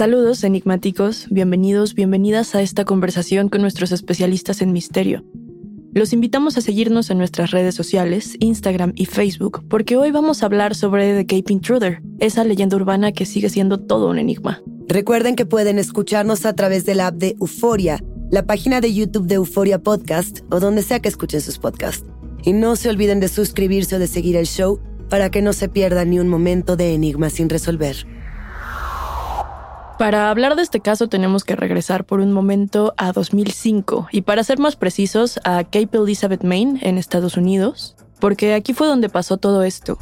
Saludos enigmáticos, bienvenidos, bienvenidas a esta conversación con nuestros especialistas en misterio. Los invitamos a seguirnos en nuestras redes sociales, Instagram y Facebook, porque hoy vamos a hablar sobre The Cape Intruder, esa leyenda urbana que sigue siendo todo un enigma. Recuerden que pueden escucharnos a través de la app de Euforia, la página de YouTube de Euforia Podcast o donde sea que escuchen sus podcasts. Y no se olviden de suscribirse o de seguir el show para que no se pierdan ni un momento de enigma sin resolver. Para hablar de este caso tenemos que regresar por un momento a 2005 y para ser más precisos a Cape Elizabeth, Maine, en Estados Unidos, porque aquí fue donde pasó todo esto.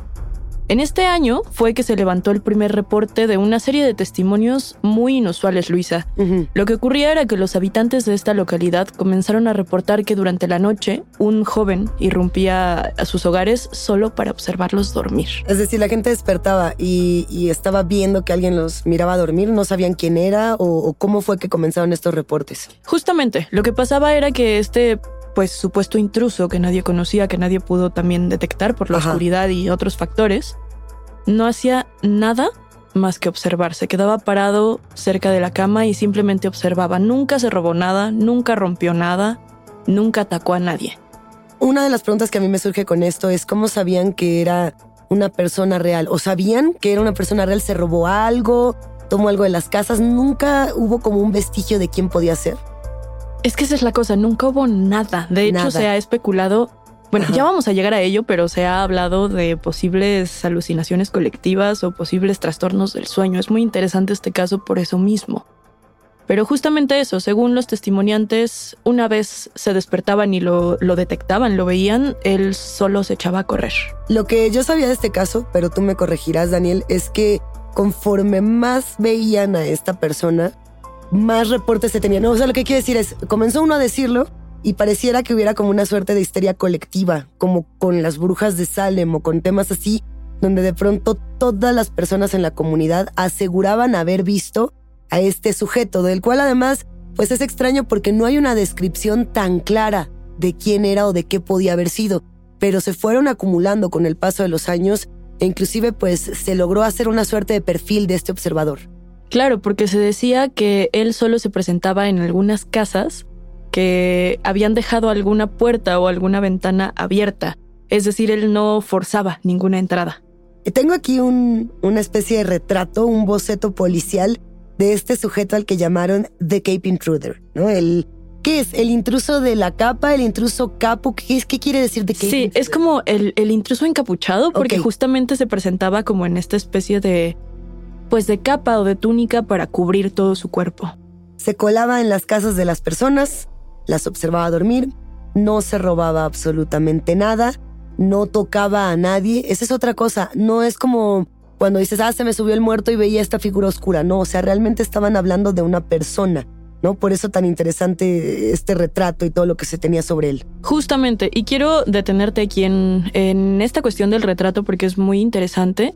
En este año fue que se levantó el primer reporte de una serie de testimonios muy inusuales, Luisa. Lo que ocurría era que los habitantes de esta localidad comenzaron a reportar que durante la noche un joven irrumpía a sus hogares solo para observarlos dormir. Es decir, la gente despertaba y, y estaba viendo que alguien los miraba dormir, no sabían quién era o, o cómo fue que comenzaron estos reportes. Justamente, lo que pasaba era que este pues supuesto intruso que nadie conocía, que nadie pudo también detectar por la Ajá. oscuridad y otros factores, no hacía nada más que observar. Se quedaba parado cerca de la cama y simplemente observaba. Nunca se robó nada, nunca rompió nada, nunca atacó a nadie. Una de las preguntas que a mí me surge con esto es cómo sabían que era una persona real o sabían que era una persona real, se robó algo, tomó algo de las casas, nunca hubo como un vestigio de quién podía ser. Es que esa es la cosa, nunca hubo nada. De hecho, se ha especulado. Bueno, Ajá. ya vamos a llegar a ello, pero se ha hablado de posibles alucinaciones colectivas o posibles trastornos del sueño. Es muy interesante este caso por eso mismo. Pero justamente eso, según los testimoniantes, una vez se despertaban y lo, lo detectaban, lo veían, él solo se echaba a correr. Lo que yo sabía de este caso, pero tú me corregirás, Daniel, es que conforme más veían a esta persona, más reportes se tenían. No, o sea, lo que quiero decir es, comenzó uno a decirlo y pareciera que hubiera como una suerte de histeria colectiva, como con las brujas de Salem o con temas así, donde de pronto todas las personas en la comunidad aseguraban haber visto a este sujeto, del cual además, pues es extraño porque no hay una descripción tan clara de quién era o de qué podía haber sido. pero se fueron acumulando con el paso de los años e inclusive pues se logró hacer una suerte de perfil de este observador. Claro, porque se decía que él solo se presentaba en algunas casas que habían dejado alguna puerta o alguna ventana abierta. Es decir, él no forzaba ninguna entrada. Tengo aquí un, una especie de retrato, un boceto policial de este sujeto al que llamaron The Cape Intruder, ¿no? El, ¿Qué es? ¿El intruso de la capa? ¿El intruso capo? ¿Qué, es, qué quiere decir de Cape Sí, es como el, el, intruso encapuchado, porque justamente se presentaba como en esta especie de, pues de capa o de túnica para cubrir todo su cuerpo. Se colaba en las casas de las personas, las observaba dormir, no se robaba absolutamente nada, no tocaba a nadie. Esa es otra cosa, no es como cuando dices, ah, se me subió el muerto y veía esta figura oscura. No, o sea, realmente estaban hablando de una persona. ¿no? Por eso tan interesante este retrato y todo lo que se tenía sobre él. Justamente, y quiero detenerte aquí en, en esta cuestión del retrato porque es muy interesante,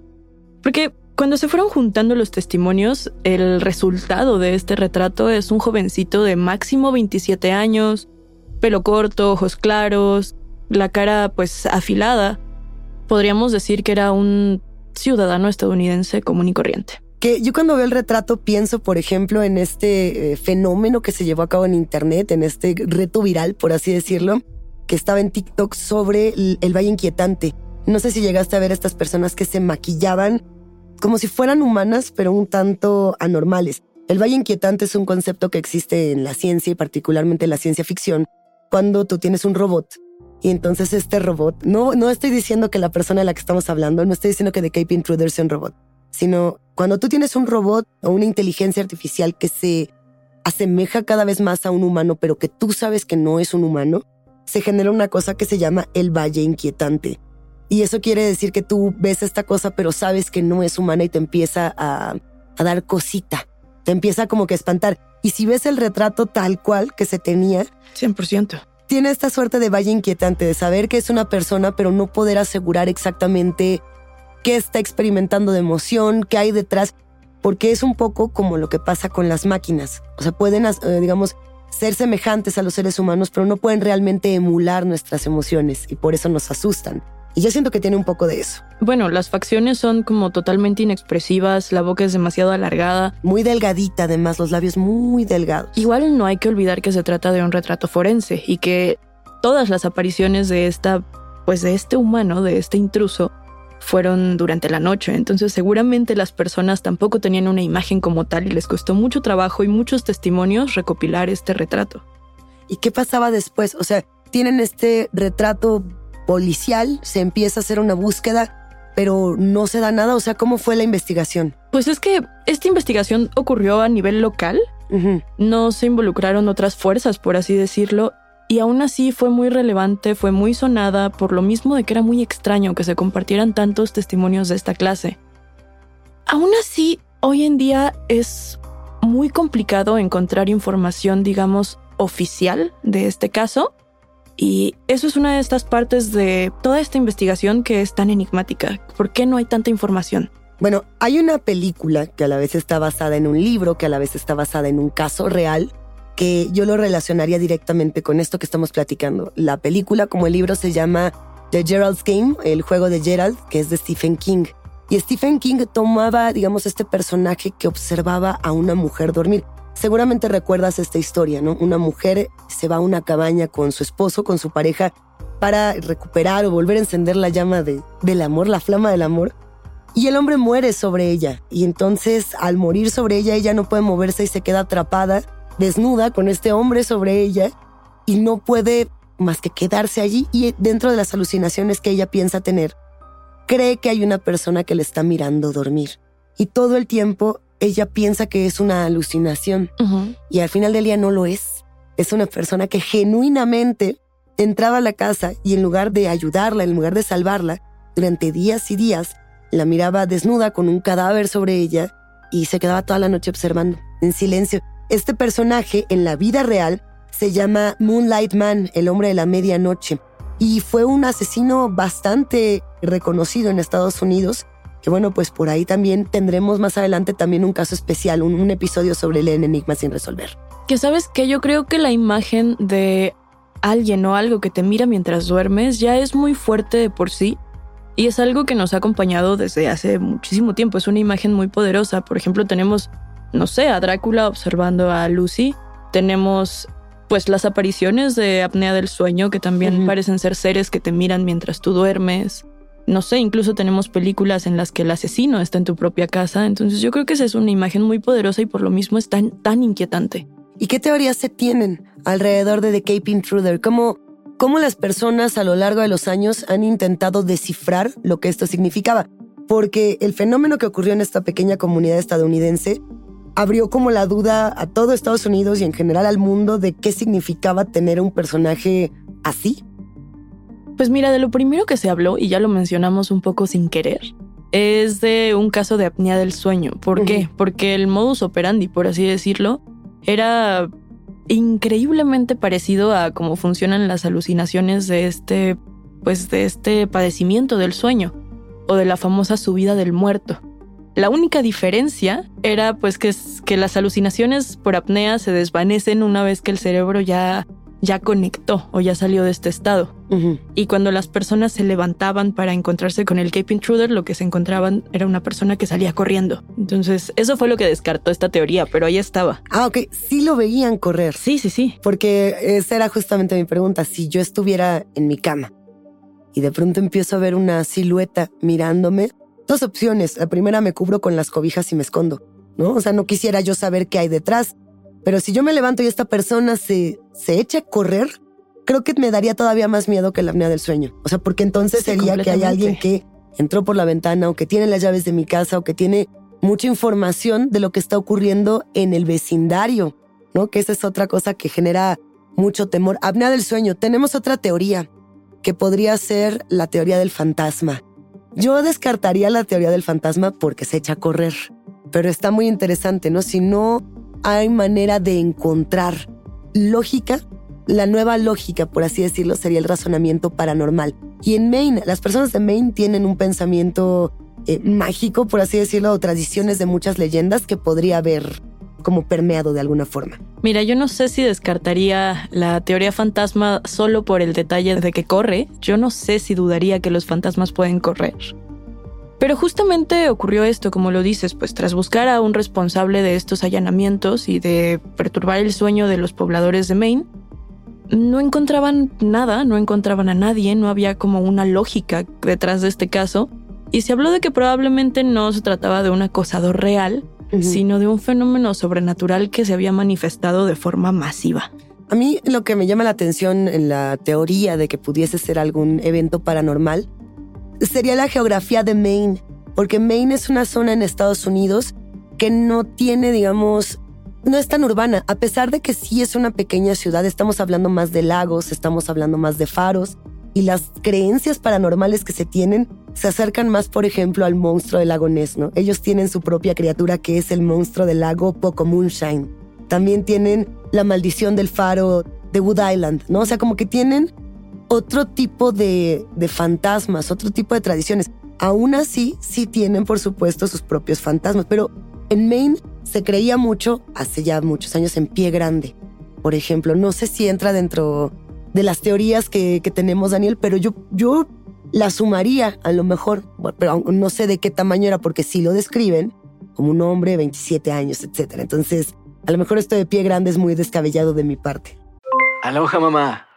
porque cuando se fueron juntando los testimonios, el resultado de este retrato es un jovencito de máximo 27 años, pelo corto, ojos claros, la cara pues afilada. Podríamos decir que era un ciudadano estadounidense común y corriente. Que yo cuando veo el retrato pienso, por ejemplo, en este eh, fenómeno que se llevó a cabo en Internet, en este reto viral, por así decirlo, que estaba en TikTok sobre el, Valle Inquietante. No sé si llegaste a ver estas personas que se maquillaban como si fueran humanas, pero un tanto anormales. El Valle Inquietante es un concepto que existe en la ciencia y particularmente en la ciencia ficción, cuando tú tienes un robot y entonces este robot, no, no estoy diciendo que la persona de la que estamos hablando, no estoy diciendo que The Cape Intruder sea un robot, sino cuando tú tienes un robot o una inteligencia artificial que se asemeja cada vez más a un humano, pero que tú sabes que no es un humano, se genera una cosa que se llama el valle inquietante. Y eso quiere decir que tú ves esta cosa, pero sabes que no es humana y te empieza a, dar cosita. Te empieza como que a espantar. Y si ves el retrato tal cual que se tenía... 100%. Tiene esta suerte de valle inquietante, de saber que es una persona, pero no poder asegurar exactamente qué está experimentando de emoción, qué hay detrás, porque es un poco como lo que pasa con las máquinas. O sea, pueden, eh, digamos, ser semejantes a los seres humanos, pero no pueden realmente emular nuestras emociones y por eso nos asustan. Y yo siento que tiene un poco de eso. Bueno, las facciones son como totalmente inexpresivas, la boca es demasiado alargada. Muy delgadita, además, los labios muy delgados. Igual no hay que olvidar que se trata de un retrato forense y que todas las apariciones de esta, pues de este humano, de este intruso, fueron durante la noche. Entonces seguramente las personas tampoco tenían una imagen como tal y les costó mucho trabajo y muchos testimonios recopilar este retrato. ¿Y qué pasaba después? O sea, tienen este retrato policial, se empieza a hacer una búsqueda, pero no se da nada. O sea, ¿cómo fue la investigación? Pues es que esta investigación ocurrió a nivel local. No se involucraron otras fuerzas, por así decirlo, y aún así fue muy relevante, fue muy sonada, por lo mismo de que era muy extraño que se compartieran tantos testimonios de esta clase. Aún así, hoy en día es muy complicado encontrar información, digamos, oficial de este caso, y eso es una de estas partes de toda esta investigación que es tan enigmática. ¿Por qué no hay tanta información? Bueno, hay una película que a la vez está basada en un libro, que a la vez está basada en un caso real, que yo lo relacionaría directamente con esto que estamos platicando. La película, como el libro, se llama The Gerald's Game, el juego de Gerald, que es de Stephen King. Y Stephen King tomaba, digamos, este personaje que observaba a una mujer dormir. Seguramente recuerdas esta historia, ¿no? Una mujer se va a una cabaña con su esposo, con su pareja, para recuperar o volver a encender la llama de, del amor, la flama del amor. Y el hombre muere sobre ella. Y entonces, al morir sobre ella, ella no puede moverse y se queda atrapada, desnuda, con este hombre sobre ella. Y no puede más que quedarse allí. Y dentro de las alucinaciones que ella piensa tener, cree que hay una persona que le está mirando dormir. Y todo el tiempo ella piensa que es una alucinación y al final del día no lo es. Es una persona que genuinamente entraba a la casa y en lugar de ayudarla, en lugar de salvarla, durante días y días, la miraba desnuda con un cadáver sobre ella y se quedaba toda la noche observando, en silencio. Este personaje en la vida real se llama Moonlight Man, el hombre de la medianoche, y fue un asesino bastante reconocido en Estados Unidos que bueno, pues por ahí también tendremos más adelante también un caso especial, un, episodio sobre el enigma sin resolver. Que sabes que yo creo que la imagen de alguien o algo que te mira mientras duermes ya es muy fuerte de por sí y es algo que nos ha acompañado desde hace muchísimo tiempo. Es una imagen muy poderosa. Por ejemplo, tenemos, no sé, a Drácula observando a Lucy. Tenemos pues las apariciones de apnea del sueño que también parecen ser seres que te miran mientras tú duermes. No sé, incluso tenemos películas en las que el asesino está en tu propia casa. Entonces yo creo que esa es una imagen muy poderosa y por lo mismo es tan, tan inquietante. ¿Y qué teorías se tienen alrededor de The Cape Intruder? ¿Cómo, cómo las personas a lo largo de los años han intentado descifrar lo que esto significaba. Porque el fenómeno que ocurrió en esta pequeña comunidad estadounidense abrió como la duda a todo Estados Unidos y en general al mundo de qué significaba tener un personaje así. Pues mira, de lo primero que se habló, y ya lo mencionamos un poco sin querer, es de un caso de apnea del sueño. ¿Por qué? Porque el modus operandi, por así decirlo, era increíblemente parecido a cómo funcionan las alucinaciones de este, pues de este padecimiento del sueño o de la famosa subida del muerto. La única diferencia era pues que, que las alucinaciones por apnea se desvanecen una vez que el cerebro ya ya conectó o ya salió de este estado. Y cuando las personas se levantaban para encontrarse con el Cape Intruder, lo que se encontraban era una persona que salía corriendo. Entonces, eso fue lo que descartó esta teoría, pero ahí estaba. Ah, ok. Sí lo veían correr. Sí, sí, sí. Porque esa era justamente mi pregunta. Si yo estuviera en mi cama y de pronto empiezo a ver una silueta mirándome, dos opciones. La primera, me cubro con las cobijas y me escondo. ¿No? O sea, no quisiera yo saber qué hay detrás. Pero si yo me levanto y esta persona se, se echa a correr, creo que me daría todavía más miedo que la apnea del sueño. O sea, porque entonces sería que hay alguien que entró por la ventana o que tiene las llaves de mi casa o que tiene mucha información de lo que está ocurriendo en el vecindario, ¿no? Que esa es otra cosa que genera mucho temor. Apnea del sueño. Tenemos otra teoría que podría ser la teoría del fantasma. Yo descartaría la teoría del fantasma porque se echa a correr, pero está muy interesante, ¿no? Si no hay manera de encontrar lógica. La nueva lógica, por así decirlo, sería el razonamiento paranormal. Y en Maine, las personas de Maine tienen un pensamiento eh, mágico, por así decirlo, o tradiciones de muchas leyendas que podría haber como permeado de alguna forma. Mira, yo no sé si descartaría la teoría fantasma solo por el detalle de que corre. Yo no sé si dudaría que los fantasmas pueden correr. Pero justamente ocurrió esto, como lo dices, pues tras buscar a un responsable de estos allanamientos y de perturbar el sueño de los pobladores de Maine, no encontraban nada, no encontraban a nadie, no había como una lógica detrás de este caso, y se habló de que probablemente no se trataba de un acosador real, sino de un fenómeno sobrenatural que se había manifestado de forma masiva. A mí lo que me llama la atención en la teoría de que pudiese ser algún evento paranormal sería la geografía de Maine, porque Maine es una zona en Estados Unidos que no tiene, digamos, no es tan urbana, a pesar de que sí es una pequeña ciudad, estamos hablando más de lagos, estamos hablando más de faros, y las creencias paranormales que se tienen se acercan más, por ejemplo, al monstruo del lago Ness, ¿no? Ellos tienen su propia criatura que es el monstruo del lago Poco Moonshine. También tienen la maldición del faro de Wood Island, ¿no? O sea, como que tienen otro tipo de, fantasmas, otro tipo de tradiciones. Aún así, sí tienen, por supuesto, sus propios fantasmas, pero en Maine se creía mucho, hace ya muchos años, en pie grande. Por ejemplo, no sé si entra dentro de las teorías que, tenemos, Daniel, pero yo, yo la sumaría a lo mejor, pero no sé de qué tamaño era, porque sí lo describen como un hombre de 27 años, etc. Entonces, a lo mejor esto de pie grande es muy descabellado de mi parte. Aloha, mamá.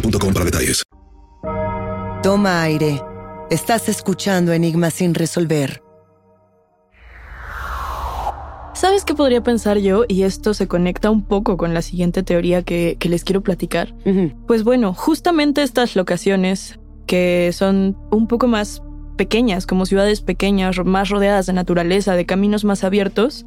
boostmobile.com para detalles. Toma aire. Estás escuchando Enigmas sin resolver. ¿Sabes qué podría pensar yo? Y esto se conecta un poco con la siguiente teoría que, que les quiero platicar. Pues bueno, justamente estas locaciones que son un poco más pequeñas, como ciudades pequeñas, más rodeadas de naturaleza, de caminos más abiertos,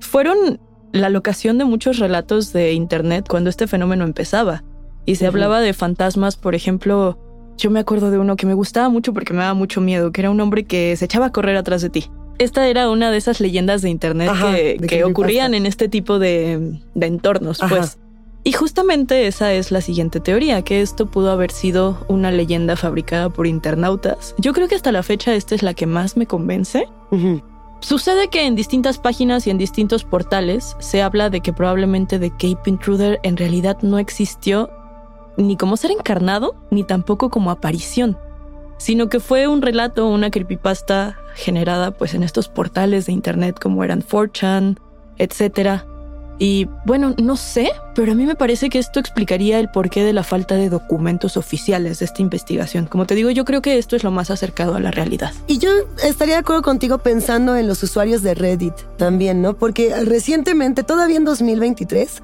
fueron la locación de muchos relatos de Internet cuando este fenómeno empezaba. Y se hablaba de fantasmas, por ejemplo, yo me acuerdo de uno que me gustaba mucho porque me daba mucho miedo, que era un hombre que se echaba a correr atrás de ti. Esta era una de esas leyendas de Internet Ajá, que, de que ocurrían en este tipo de, de entornos, Ajá. pues. Y justamente esa es la siguiente teoría, que esto pudo haber sido una leyenda fabricada por internautas. Yo creo que hasta la fecha esta es la que más me convence. Sucede que en distintas páginas y en distintos portales se habla de que probablemente The Cape Intruder en realidad no existió ni como ser encarnado, ni tampoco como aparición, sino que fue un relato, una creepypasta generada pues en estos portales de internet como eran 4chan, etc. Y bueno, no sé, pero a mí me parece que esto explicaría el porqué de la falta de documentos oficiales de esta investigación. Como te digo, yo creo que esto es lo más acercado a la realidad. Y yo estaría de acuerdo contigo pensando en los usuarios de Reddit también, ¿no? Porque recientemente, todavía en 2023,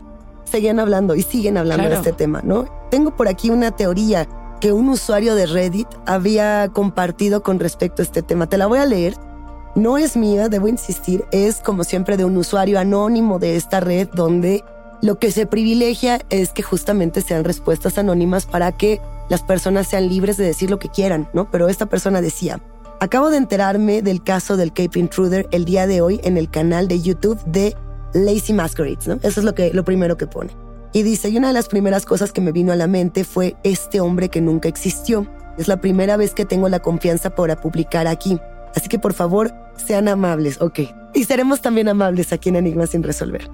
seguían hablando y siguen hablando de Claro. este tema, ¿no? Tengo por aquí una teoría que un usuario de Reddit había compartido con respecto a este tema. Te la voy a leer. No es mía, debo insistir, es como siempre de un usuario anónimo de esta red donde lo que se privilegia es que justamente sean respuestas anónimas para que las personas sean libres de decir lo que quieran, ¿no? Pero esta persona decía, acabo de enterarme del caso del Cape Intruder el día de hoy en el canal de YouTube de Lazy Masquerades, ¿no? Eso es lo, que, lo primero que pone. Y dice, y una de las primeras cosas que me vino a la mente fue este hombre que nunca existió. Es la primera vez que tengo la confianza para publicar aquí. Así que por favor, sean amables, ok. Y seremos también amables aquí en Enigma sin resolver.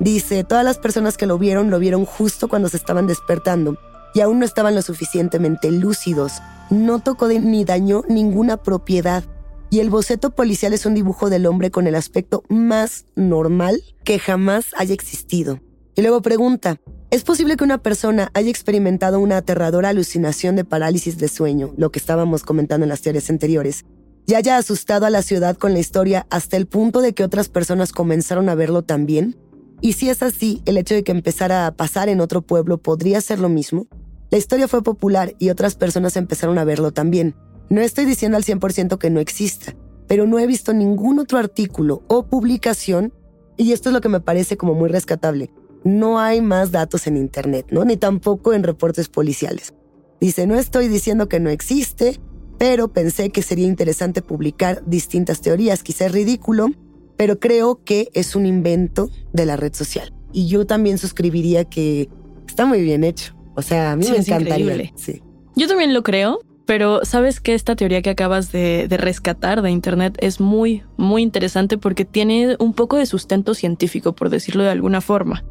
Dice, todas las personas que lo vieron lo vieron justo cuando se estaban despertando y aún no estaban lo suficientemente lúcidos. No tocó ni dañó ninguna propiedad. Y el boceto policial es un dibujo del hombre con el aspecto más normal que jamás haya existido. Y luego pregunta, ¿es posible que una persona haya experimentado una aterradora alucinación de parálisis de sueño, lo que estábamos comentando en las teorías anteriores, y haya asustado a la ciudad con la historia hasta el punto de que otras personas comenzaron a verlo también? Y si es así, el hecho de que empezara a pasar en otro pueblo podría ser lo mismo. La historia fue popular y otras personas empezaron a verlo también. No estoy diciendo al 100% que no exista, pero no he visto ningún otro artículo o publicación, y esto es lo que me parece como muy rescatable. No hay más datos en Internet, ¿no? Ni tampoco en reportes policiales. Dice, no estoy diciendo que no existe, pero pensé que sería interesante publicar distintas teorías. Quizá es ridículo, pero creo que es un invento de la red social. Y yo también suscribiría que está muy bien hecho. O sea, a mí Sí, me encantaría. Sí. Yo también lo creo, pero sabes que esta teoría que acabas de, de rescatar de Internet es muy, muy interesante porque tiene un poco de sustento científico, por decirlo de alguna forma.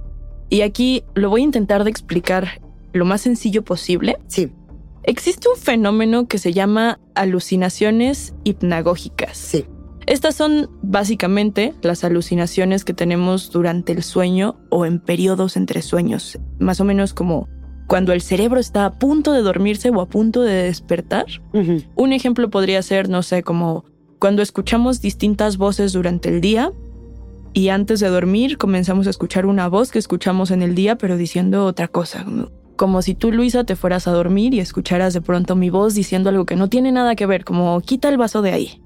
Y aquí lo voy a intentar de explicar lo más sencillo posible. Sí, Existe un fenómeno que se llama alucinaciones hipnagógicas. sí. Estas son básicamente las alucinaciones que tenemos durante el sueño o en periodos entre sueños, más o menos como cuando el cerebro está a punto de dormirse o a punto de despertar. Un ejemplo podría ser, no sé, como cuando escuchamos distintas voces durante el día y antes de dormir comenzamos a escuchar una voz que escuchamos en el día pero diciendo otra cosa. como- Como si tú, Luisa, te fueras a dormir y escucharas de pronto mi voz diciendo algo que no tiene nada que ver, como quita el vaso de ahí.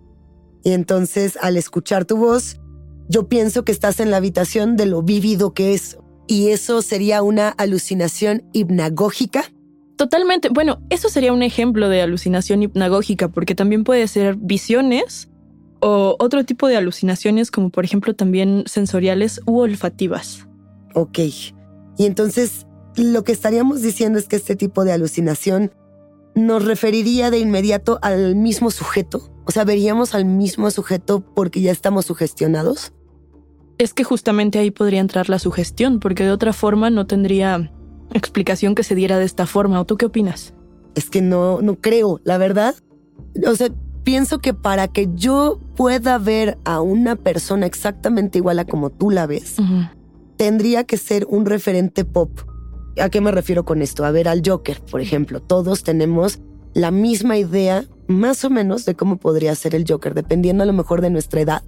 Y entonces, al escuchar tu voz, yo pienso que estás en la habitación de lo vívido que es. Y eso sería una alucinación hipnagógica. Totalmente. Bueno, eso sería un ejemplo de alucinación hipnagógica, porque también puede ser visiones o otro tipo de alucinaciones, como por ejemplo también sensoriales u olfativas. Ok. Y entonces, lo que estaríamos diciendo es que este tipo de alucinación nos referiría de inmediato al mismo sujeto. O sea, veríamos al mismo sujeto porque ya estamos sugestionados. Es que justamente ahí podría entrar la sugestión, porque de otra forma no tendría explicación que se diera de esta forma. ¿O tú qué opinas? Es que no, no creo, la verdad. O sea, pienso que para que yo pueda ver a una persona exactamente igual a como tú la ves, tendría que ser un referente pop. ¿A qué me refiero con esto? A ver al Joker, por ejemplo. Todos tenemos la misma idea, más o menos, de cómo podría ser el Joker, dependiendo a lo mejor de nuestra edad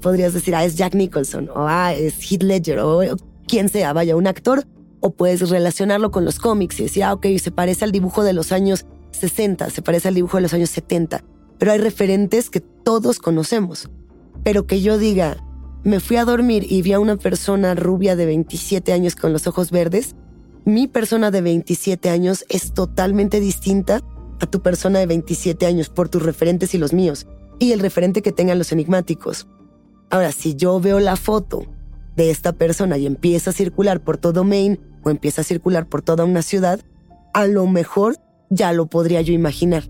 podrías decir, ah, es Jack Nicholson, o ah, es Heath Ledger, o, quien sea, vaya, un actor, o puedes relacionarlo con los cómics y decir, ah, ok, se parece al dibujo de los años 60, se parece al dibujo de los años 70, pero hay referentes que todos conocemos. Pero que yo diga, me fui a dormir y vi a una persona rubia de 27 años con los ojos verdes, mi persona de 27 años es totalmente distinta a tu persona de 27 años por tus referentes y los míos, y el referente que tengan los enigmáticos. Ahora, si yo veo la foto de esta persona y empieza a circular por todo Maine o empieza a circular por toda una ciudad, a lo mejor ya lo podría yo imaginar.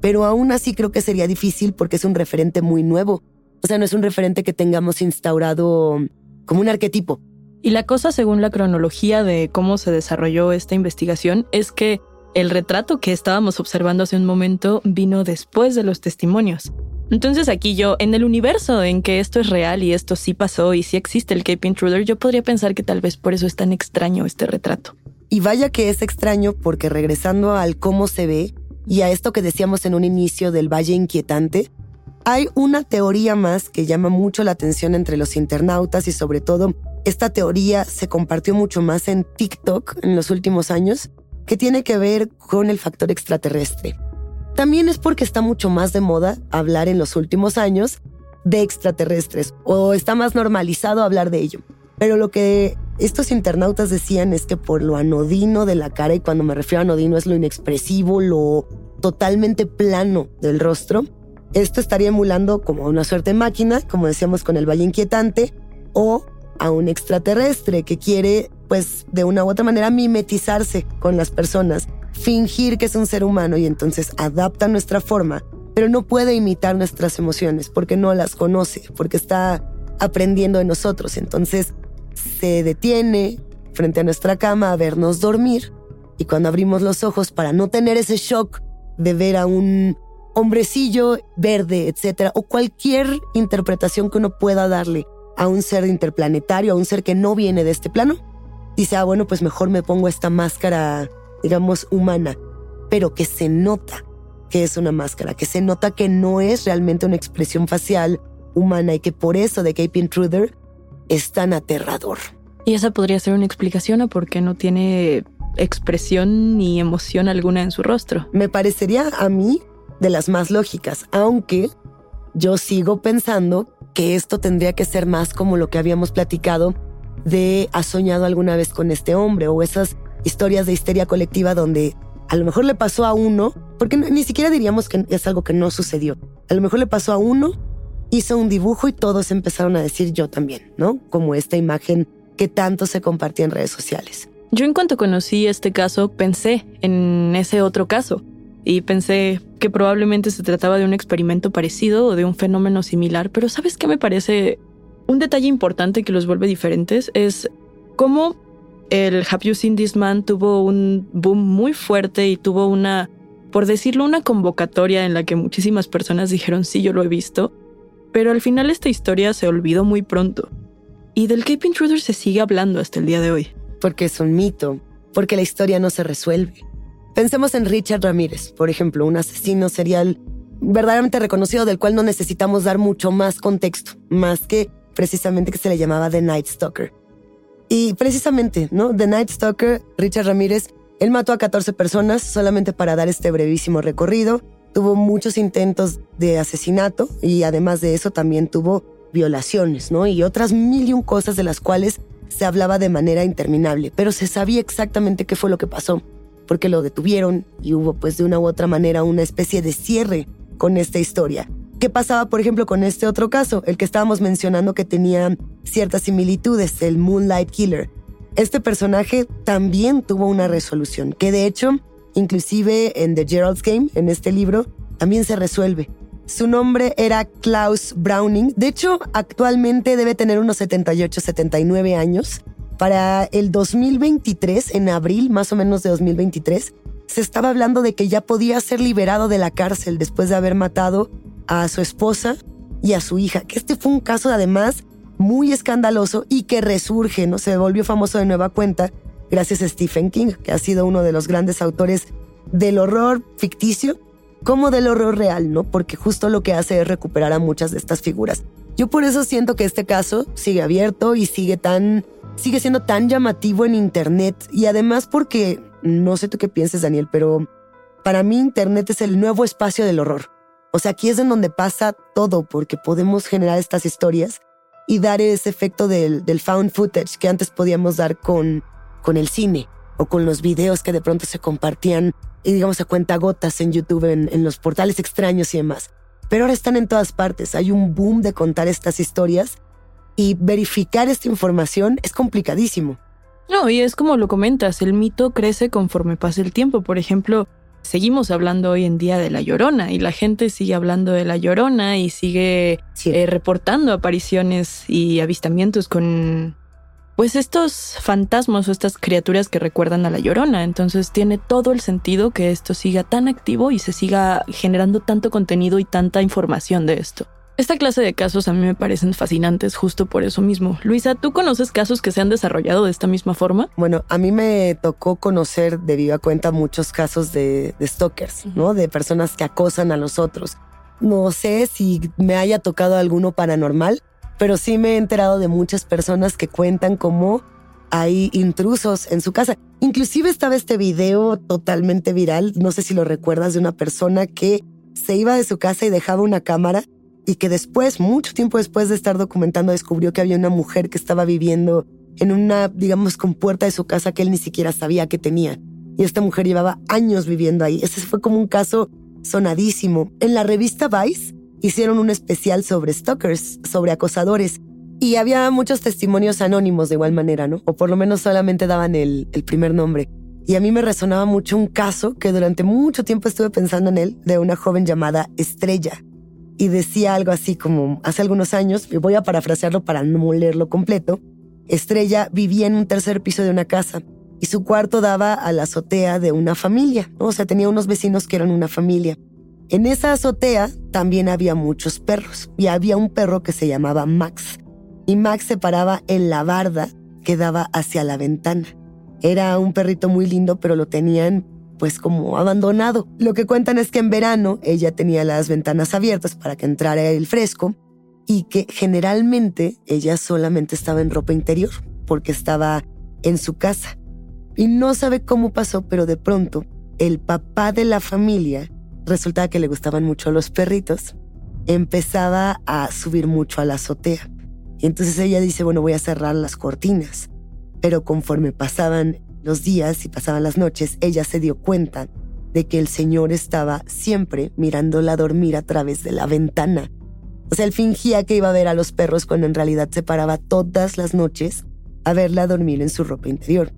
Pero aún así creo que sería difícil porque es un referente muy nuevo. O sea, no es un referente que tengamos instaurado como un arquetipo. Y la cosa, según la cronología de cómo se desarrolló esta investigación, es que el retrato que estábamos observando hace un momento vino después de los testimonios. Entonces aquí yo, en el universo en que esto es real y esto sí pasó y sí existe el Cape Intruder, yo podría pensar que tal vez por eso es tan extraño este retrato. Y vaya que es extraño porque regresando al cómo se ve y a esto que decíamos en un inicio del Valle Inquietante, hay una teoría más que llama mucho la atención entre los internautas y sobre todo esta teoría se compartió mucho más en TikTok en los últimos años, que tiene que ver con el factor extraterrestre. También es porque está mucho más de moda hablar en los últimos años de extraterrestres o está más normalizado hablar de ello. Pero lo que estos internautas decían es que por lo anodino de la cara, y cuando me refiero a anodino es lo inexpresivo, lo totalmente plano del rostro, esto estaría emulando como una suerte de máquina, como decíamos con el Valle Inquietante, o a un extraterrestre que quiere, pues, de una u otra manera mimetizarse con las personas fingir que es un ser humano y entonces adapta nuestra forma, pero no puede imitar nuestras emociones porque no las conoce, porque está aprendiendo de nosotros. Entonces se detiene frente a nuestra cama a vernos dormir y cuando abrimos los ojos para no tener ese shock de ver a un hombrecillo verde, etcétera, o cualquier interpretación que uno pueda darle a un ser interplanetario, a un ser que no viene de este plano, dice, ah, bueno, pues mejor me pongo esta máscara digamos, humana, pero que se nota que es una máscara, que se nota que no es realmente una expresión facial humana y que por eso The Cape Intruder es tan aterrador. Y esa podría ser una explicación a por qué no tiene expresión ni emoción alguna en su rostro. Me parecería a mí de las más lógicas, aunque yo sigo pensando que esto tendría que ser más como lo que habíamos platicado de ha soñado alguna vez con este hombre o esas historias de histeria colectiva donde a lo mejor le pasó a uno, porque ni siquiera diríamos que es algo que no sucedió. A lo mejor le pasó a uno, hizo un dibujo y todos empezaron a decir yo también, ¿no? Como esta imagen que tanto se compartía en redes sociales. Yo en cuanto conocí este caso pensé en ese otro caso y pensé que probablemente se trataba de un experimento parecido o de un fenómeno similar, pero ¿sabes qué me parece? Un detalle importante que los vuelve diferentes es cómo el Have You Seen This Man tuvo un boom muy fuerte y tuvo una, por decirlo, una convocatoria en la que muchísimas personas dijeron sí, yo lo he visto, pero al final esta historia se olvidó muy pronto. Y del Cape Intruder se sigue hablando hasta el día de hoy. Porque es un mito, porque la historia no se resuelve. Pensemos en Richard Ramírez, por ejemplo, un asesino serial verdaderamente reconocido del cual no necesitamos dar mucho más contexto, más que precisamente que se le llamaba The Night Stalker. Y precisamente, ¿no? The Night Stalker, Richard Ramírez, él mató a 14 personas solamente para dar este brevísimo recorrido. Tuvo muchos intentos de asesinato y además de eso también tuvo violaciones, ¿no? Y otras mil y un cosas de las cuales se hablaba de manera interminable, pero se sabía exactamente qué fue lo que pasó, porque lo detuvieron y hubo pues de una u otra manera una especie de cierre con esta historia. ¿Qué pasaba, por ejemplo, con este otro caso, el que estábamos mencionando que tenía ciertas similitudes, el Moonlight Killer? Este personaje también tuvo una resolución, que de hecho, inclusive en The Gerald's Game, en este libro, también se resuelve. Su nombre era Klaus Browning. De hecho, actualmente debe tener unos 78, 79 años. Para el 2023, en abril más o menos de 2023, se estaba hablando de que ya podía ser liberado de la cárcel después de haber matado a su esposa y a su hija. Que este fue un caso además muy escandaloso y que resurge, ¿no? Se volvió famoso de nueva cuenta gracias a Stephen King, que ha sido uno de los grandes autores del horror ficticio como del horror real, ¿no? Porque justo lo que hace es recuperar a muchas de estas figuras. Yo por eso siento que este caso sigue abierto y sigue tan sigue siendo tan llamativo en internet y además porque no sé tú qué pienses, Daniel, pero para mí internet es el nuevo espacio del horror. O sea, aquí es en donde pasa todo porque podemos generar estas historias y dar ese efecto del, del found footage que antes podíamos dar con, con el cine o con los videos que de pronto se compartían y digamos a cuenta gotas en YouTube, en, en los portales extraños y demás. Pero ahora están en todas partes. Hay un boom de contar estas historias y verificar esta información es complicadísimo. No, y es como lo comentas, el mito crece conforme pasa el tiempo. Por ejemplo, seguimos hablando hoy en día de la llorona y la gente sigue hablando de la llorona y sigue eh, reportando apariciones y avistamientos con pues estos fantasmas o estas criaturas que recuerdan a la llorona. Entonces tiene todo el sentido que esto siga tan activo y se siga generando tanto contenido y tanta información de esto. Esta clase de casos a mí me parecen fascinantes justo por eso mismo. Luisa, ¿tú conoces casos que se han desarrollado de esta misma forma? Bueno, a mí me tocó conocer de viva cuenta muchos casos de, stalkers, ¿no? De personas que acosan a los otros. No sé si me haya tocado alguno paranormal, pero sí me he enterado de muchas personas que cuentan cómo hay intrusos en su casa. Inclusive estaba este video totalmente viral, no sé si lo recuerdas, de una persona que se iba de su casa y dejaba una cámara y que después, mucho tiempo después de estar documentando, descubrió que había una mujer que estaba viviendo en una, digamos, compuerta de su casa que él ni siquiera sabía que tenía. Y esta mujer llevaba años viviendo ahí. Ese fue como un caso sonadísimo. En la revista Vice hicieron un especial sobre stalkers, sobre acosadores. Y había muchos testimonios anónimos de igual manera, ¿no? O por lo menos solamente daban el, el primer nombre. Y a mí me resonaba mucho un caso que durante mucho tiempo estuve pensando en él, de una joven llamada Estrella. Y decía algo así como, hace algunos años, voy a parafrasearlo para no leerlo completo, Estrella vivía en un tercer piso de una casa y su cuarto daba a la azotea de una familia, o sea, tenía unos vecinos que eran una familia. En esa azotea también había muchos perros y había un perro que se llamaba Max. Y Max se paraba en la barda que daba hacia la ventana. Era un perrito muy lindo, pero lo tenían pues como abandonado. Lo que cuentan es que en verano ella tenía las ventanas abiertas para que entrara el fresco y que generalmente ella solamente estaba en ropa interior porque estaba en su casa. Y no sabe cómo pasó, pero de pronto el papá de la familia resultaba que le gustaban mucho los perritos, empezaba a subir mucho a la azotea. Y entonces ella dice, bueno, voy a cerrar las cortinas. Pero conforme pasaban los días y pasaban las noches, ella se dio cuenta de que el señor estaba siempre mirándola dormir a través de la ventana. O sea, él fingía que iba a ver a los perros cuando en realidad se paraba todas las noches a verla dormir en su ropa interior.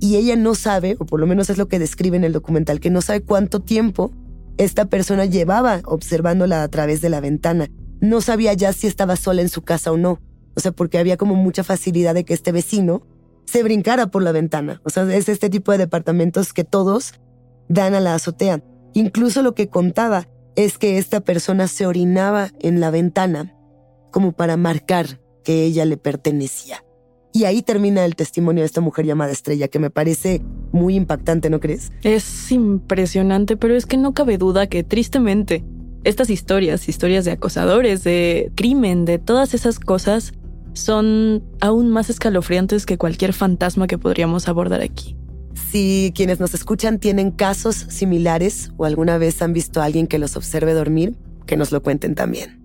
Y ella no sabe, o por lo menos es lo que describe en el documental, que no sabe cuánto tiempo esta persona llevaba observándola a través de la ventana. No sabía ya si estaba sola en su casa o no. O sea, porque había como mucha facilidad de que este vecino se brincara por la ventana. O sea, es este tipo de departamentos que todos dan a la azotea. Incluso lo que contaba es que esta persona se orinaba en la ventana como para marcar que ella le pertenecía. Y ahí termina el testimonio de esta mujer llamada Estrella, que me parece muy impactante, ¿no crees? Es impresionante, pero es que no cabe duda que tristemente estas historias, historias de acosadores, de crimen, de todas esas cosas, son aún más escalofriantes que cualquier fantasma que podríamos abordar aquí. Si quienes nos escuchan tienen casos similares o alguna vez han visto a alguien que los observe dormir, que nos lo cuenten también.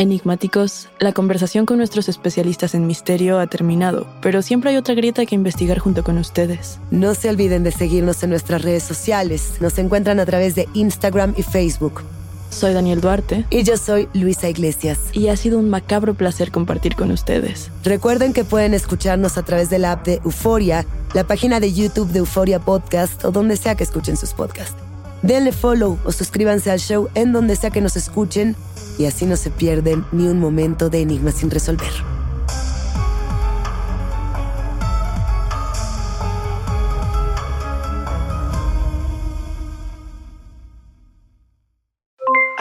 Enigmáticos, la conversación con nuestros especialistas en misterio ha terminado, pero siempre hay otra grieta que investigar junto con ustedes. No se olviden de seguirnos en nuestras redes sociales. Nos encuentran a través de Instagram y Facebook. Soy Daniel Duarte. Y yo soy Luisa Iglesias. Y ha sido un macabro placer compartir con ustedes. Recuerden que pueden escucharnos a través de la app de Euforia, la página de YouTube de Euforia Podcast o donde sea que escuchen sus podcasts. Denle follow o suscríbanse al show en donde sea que nos escuchen y así no se pierden ni un momento de enigma sin resolver.